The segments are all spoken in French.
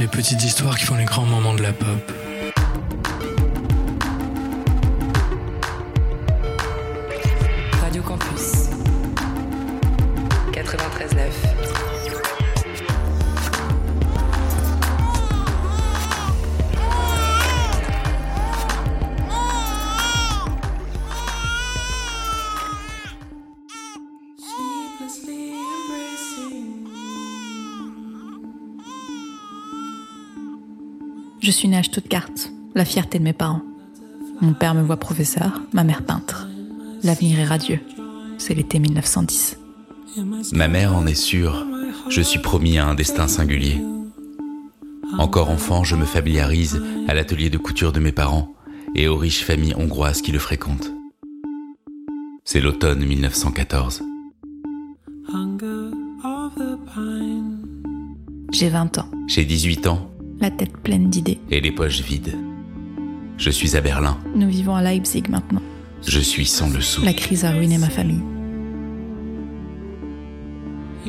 Les petites histoires qui font les grands moments de la pop. Je suis née à Stuttgart, la fierté de mes parents. Mon père me voit professeur, ma mère peintre. L'avenir est radieux. C'est l'été 1910. Ma mère en est sûre, je suis promis à un destin singulier. Encore enfant, je me familiarise à l'atelier de couture de mes parents et aux riches familles hongroises qui le fréquentent. C'est l'automne 1914. J'ai 20 ans, J'ai 18 ans la tête pleine d'idées. et les poches vides. Je suis à Berlin. Nous vivons à Leipzig maintenant. Je suis sans le sou. La crise a ruiné ma famille.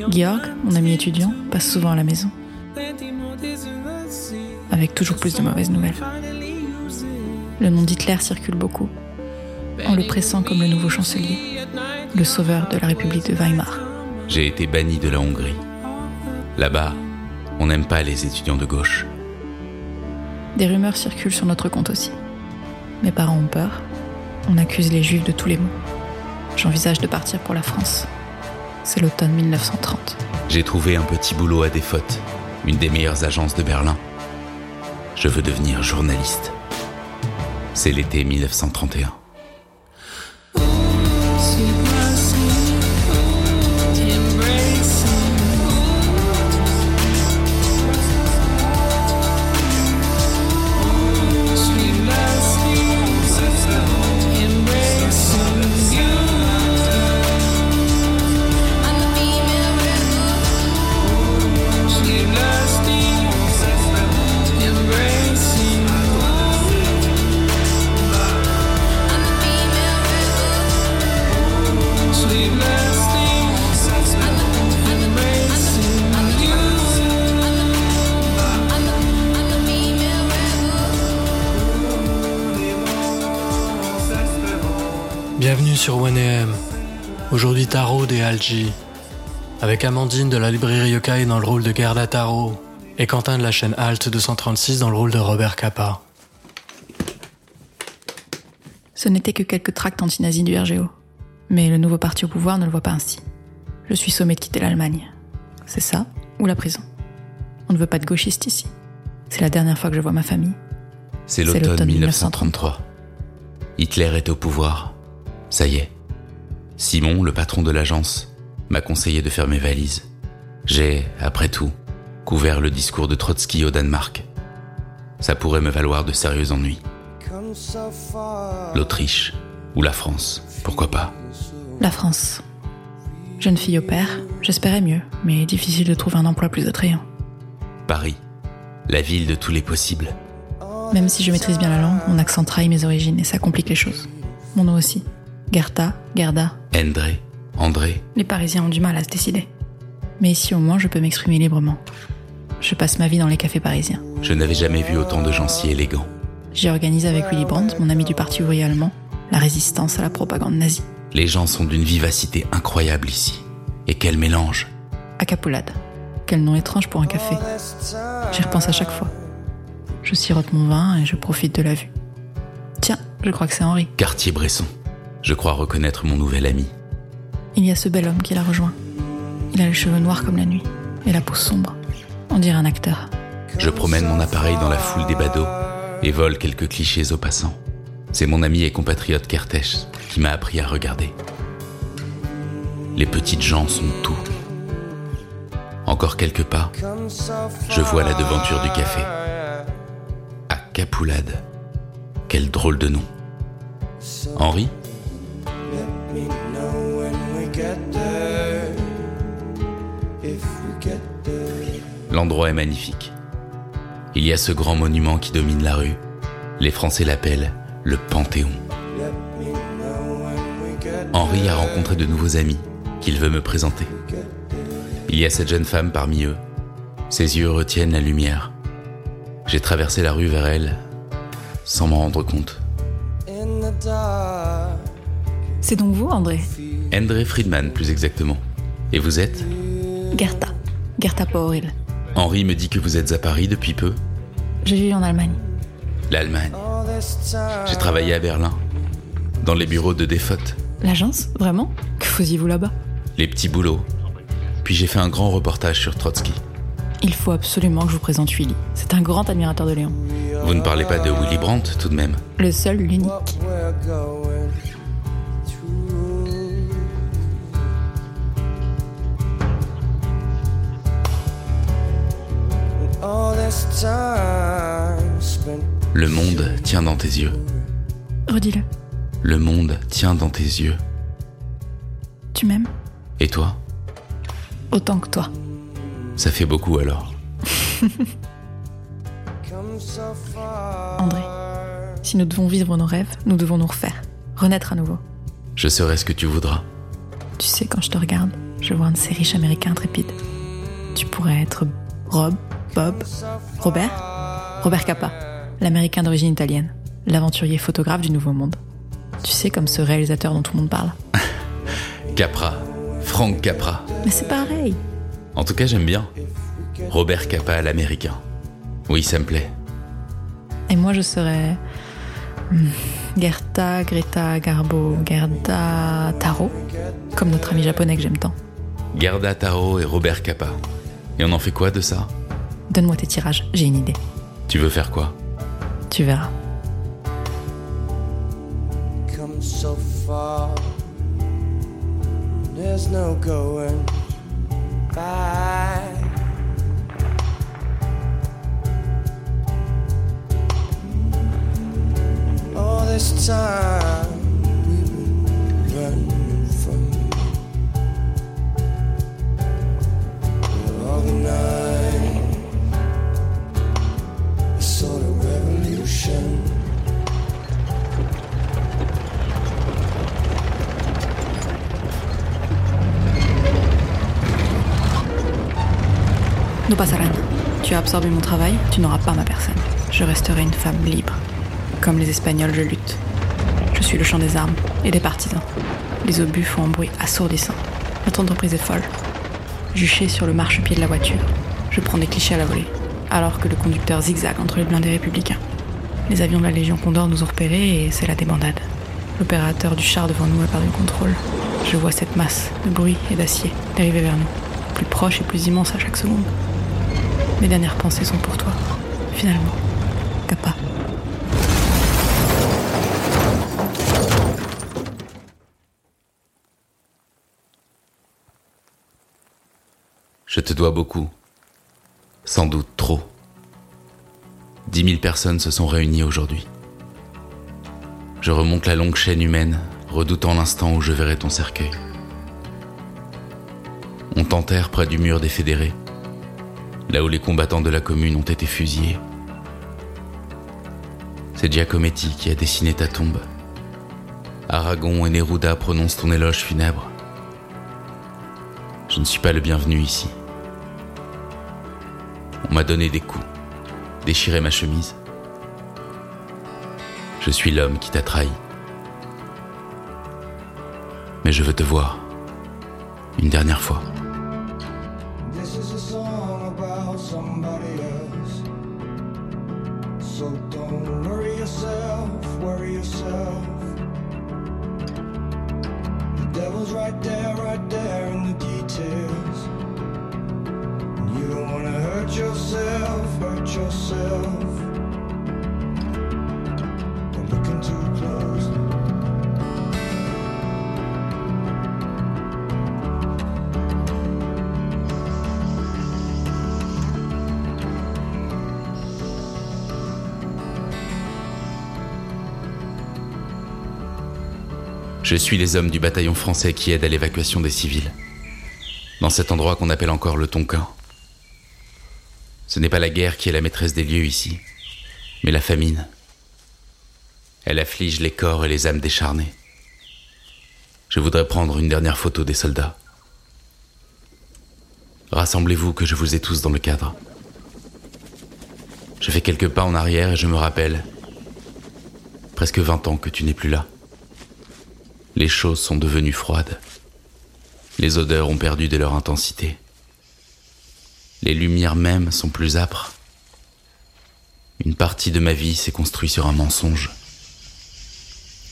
Georg, mon ami étudiant, passe souvent à la maison. Avec toujours plus de mauvaises nouvelles. Le nom d'Hitler circule beaucoup. On le pressent comme le nouveau chancelier, le sauveur de la République de Weimar. J'ai été banni de la Hongrie. Là-bas, on n'aime pas les étudiants de gauche. Des rumeurs circulent sur notre compte aussi. Mes parents ont peur. On accuse les juifs de tous les maux. J'envisage de partir pour la France. C'est l'automne 1930. J'ai trouvé un petit boulot à des fautes, une des meilleures agences de Berlin. Je veux devenir journaliste. C'est l'été 1931. Bienvenue sur 1AM. Aujourd'hui Tarot des Algi. Avec Amandine de la librairie Yokai dans le rôle de Gerda Tarot et Quentin de la chaîne Alt 236 dans le rôle de Robert Capa. Ce n'était que quelques tracts anti-nazis du RGO. Mais le nouveau parti au pouvoir ne le voit pas ainsi. Je suis sommé de quitter l'Allemagne. C'est ça ou la prison? On ne veut pas de gauchistes ici. C'est la dernière fois que je vois ma famille. C'est l'automne 1933. Hitler est au pouvoir. Ça y est. Simon, le patron de l'agence, m'a conseillé de faire mes valises. J'ai, après tout, couvert le discours de Trotsky au Danemark. Ça pourrait me valoir de sérieux ennuis. L'Autriche ou la France, pourquoi pas? La France. Jeune fille au père, j'espérais mieux, mais difficile de trouver un emploi plus attrayant. Paris, la ville de tous les possibles. Même si je maîtrise bien la langue, mon accent trahit mes origines et ça complique les choses. Mon nom aussi. Gerta, Gerda. André, André, Les Parisiens ont du mal à se décider. Mais ici au moins je peux m'exprimer librement. Je passe ma vie dans les cafés parisiens. je n'avais jamais vu autant de gens si élégants. J'ai organisé avec Willy Brandt, mon ami du Parti ouvrier allemand, la résistance à la propagande nazie. Les gens sont d'une vivacité incroyable ici. Et quel mélange À Capoulade. Quel nom étrange pour un café. J'y repense à chaque fois. Je sirote mon vin et je profite de la vue. Tiens, je crois que c'est Henri. Cartier-Bresson. Je crois reconnaître mon nouvel ami. Il y a ce bel homme qui l'a rejoint. Il a les cheveux noirs comme la nuit et la peau sombre. On dirait un acteur. Je promène mon appareil dans la foule des badauds et vole quelques clichés aux passants. C'est mon ami et compatriote Kertész qui m'a appris à regarder. Les petites gens sont tout. Encore quelques pas, je vois la devanture du café. À Capoulade. Quel drôle de nom. Henri? L'endroit est magnifique. Il y a ce grand monument qui domine la rue. Les Français l'appellent le Panthéon. Henri a rencontré de nouveaux amis qu'il veut me présenter. Il y a cette jeune femme parmi eux. Ses yeux retiennent la lumière. J'ai traversé la rue vers elle sans m'en rendre compte. C'est donc vous, André André Friedman, plus exactement. Et vous êtes Gerta. Gerta Pauril. Henri me dit que vous êtes à Paris depuis peu. Je vis en Allemagne. L'Allemagne. J'ai travaillé à Berlin, dans les bureaux de Defote, L'agence Vraiment Que faisiez-vous là-bas les petits boulots. Puis j'ai fait un grand reportage sur Trotsky. Il faut absolument que je vous présente Willy. C'est un grand admirateur de Léon. Vous ne parlez pas de Willy Brandt tout de même Le seul, l'unique. Le monde tient dans tes yeux. Redis-le. Le monde tient dans tes yeux. Tu m'aimes Et toi? Autant que toi. Ça fait beaucoup alors. André, si nous devons vivre nos rêves, nous devons nous refaire. Renaître à nouveau. Je serai ce que tu voudras. Tu sais, quand je te regarde, je vois un de ces riches américains intrépides. Tu pourrais être Rob, Bob, Robert? Robert Capa, l'américain d'origine italienne, l'aventurier photographe du Nouveau Monde. Tu sais, comme ce réalisateur dont tout le monde parle. Capra. Frank Capra. Mais c'est pareil. En tout cas, j'aime bien. Robert Capa l'américain. Oui, ça me plaît. Et moi, je serais. hmm, Gerta, Greta, Garbo, Gerda, Taro. Comme notre ami japonais que j'aime tant. Gerda Taro et Robert Capa. Et on en fait quoi de ça? Donne-moi tes tirages, j'ai une idée. Tu veux faire quoi? Tu verras. come so far. There's no going back. All this time Tu as absorbé mon travail, tu n'auras pas ma personne. Je resterai une femme libre. Comme les Espagnols, je lutte. Je suis le chant des armes et des partisans. Les obus font un bruit assourdissant. Notre entreprise est folle. Juché sur le marchepied de la voiture, je prends des clichés à la volée, alors que le conducteur zigzague entre les blindés républicains. Les avions de la Légion Condor nous ont repérés et c'est la débandade. L'opérateur du char devant nous a perdu le contrôle. Je vois cette masse de bruit et d'acier dériver vers nous, plus proche et plus immense à chaque seconde. Mes dernières pensées sont pour toi, finalement. Kappa. Je te dois beaucoup. Sans doute trop. Dix mille personnes se sont réunies aujourd'hui. Je remonte la longue chaîne humaine, redoutant l'instant où je verrai ton cercueil. On t'enterre près du mur des fédérés, là où les combattants de la commune ont été fusillés. C'est Giacometti qui a dessiné ta tombe. Aragon et Neruda prononcent ton éloge funèbre. Je ne suis pas le bienvenu ici. On m'a donné des coups, déchiré ma chemise. Je suis l'homme qui t'a trahi. Mais je veux te voir. Une dernière fois. Je suis les hommes du bataillon français qui aident à l'évacuation des civils. Dans cet endroit qu'on appelle encore le Tonkin. Ce n'est pas la guerre qui est la maîtresse des lieux ici, mais la famine. Elle afflige les corps et les âmes décharnées. Je voudrais prendre une dernière photo des soldats. Rassemblez-vous que je vous ai tous dans le cadre. Je fais quelques pas en arrière et je me rappelle. Presque 20 ans que tu n'es plus là. Les choses sont devenues froides. Les odeurs ont perdu de leur intensité. Les lumières mêmes sont plus âpres. Une partie de ma vie s'est construite sur un mensonge.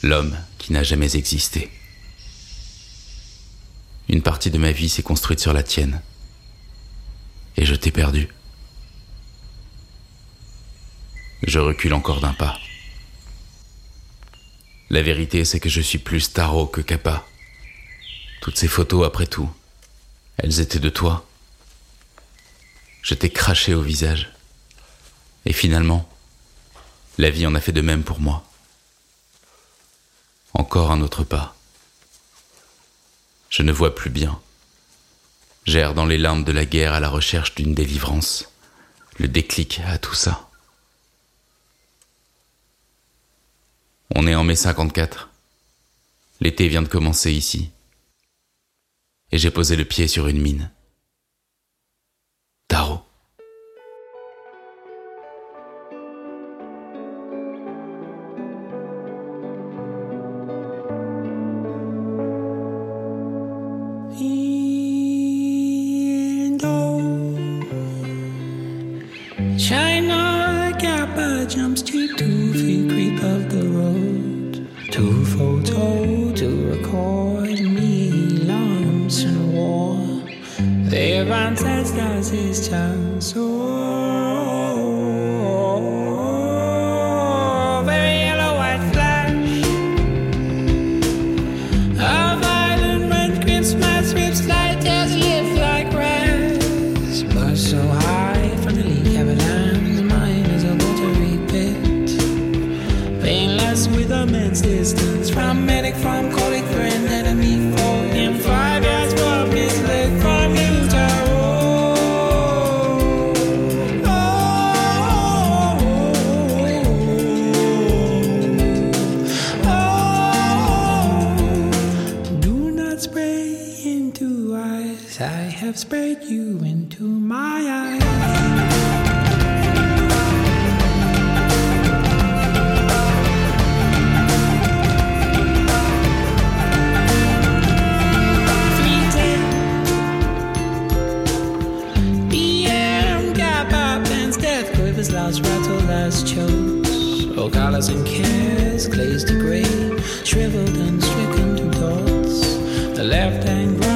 L'homme qui n'a jamais existé. Une partie de ma vie s'est construite sur la tienne. Et je t'ai perdu. Je recule encore d'un pas. La vérité, c'est que je suis plus tarot que Kappa. Toutes ces photos, après tout, elles étaient de toi. Je t'ai craché au visage. Et finalement, la vie en a fait de même pour moi. Encore un autre pas. Je ne vois plus bien. J'erre dans les larmes de la guerre à la recherche d'une délivrance. Le déclic à tout ça. On est en mai 54. L'été vient de commencer ici. Et j'ai posé le pied sur une mine. Have sprayed you into my eyes. Pop and cares, glazed to gray, shriveled and stricken to dots. The left hand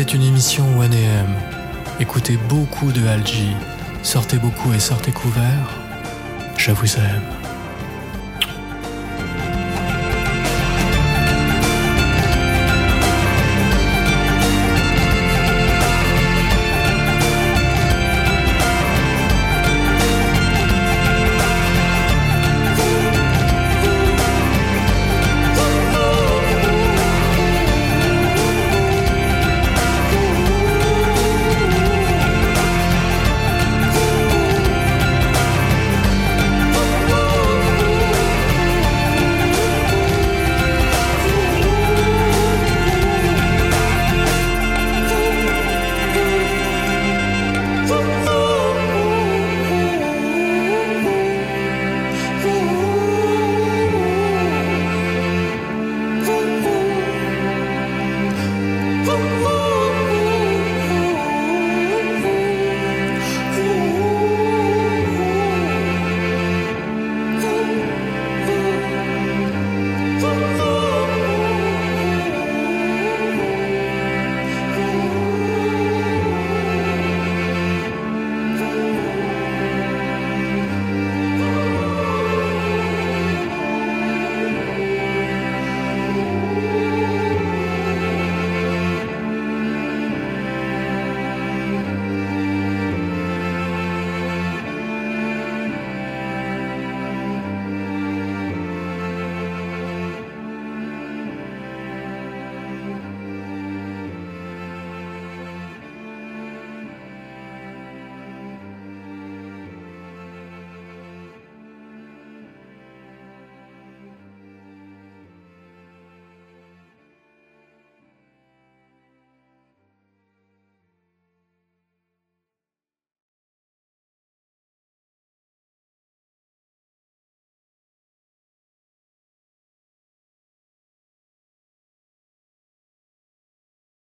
C'était une émission 1AM. Écoutez beaucoup de Algie, sortez beaucoup et sortez couverts. Je vous aime.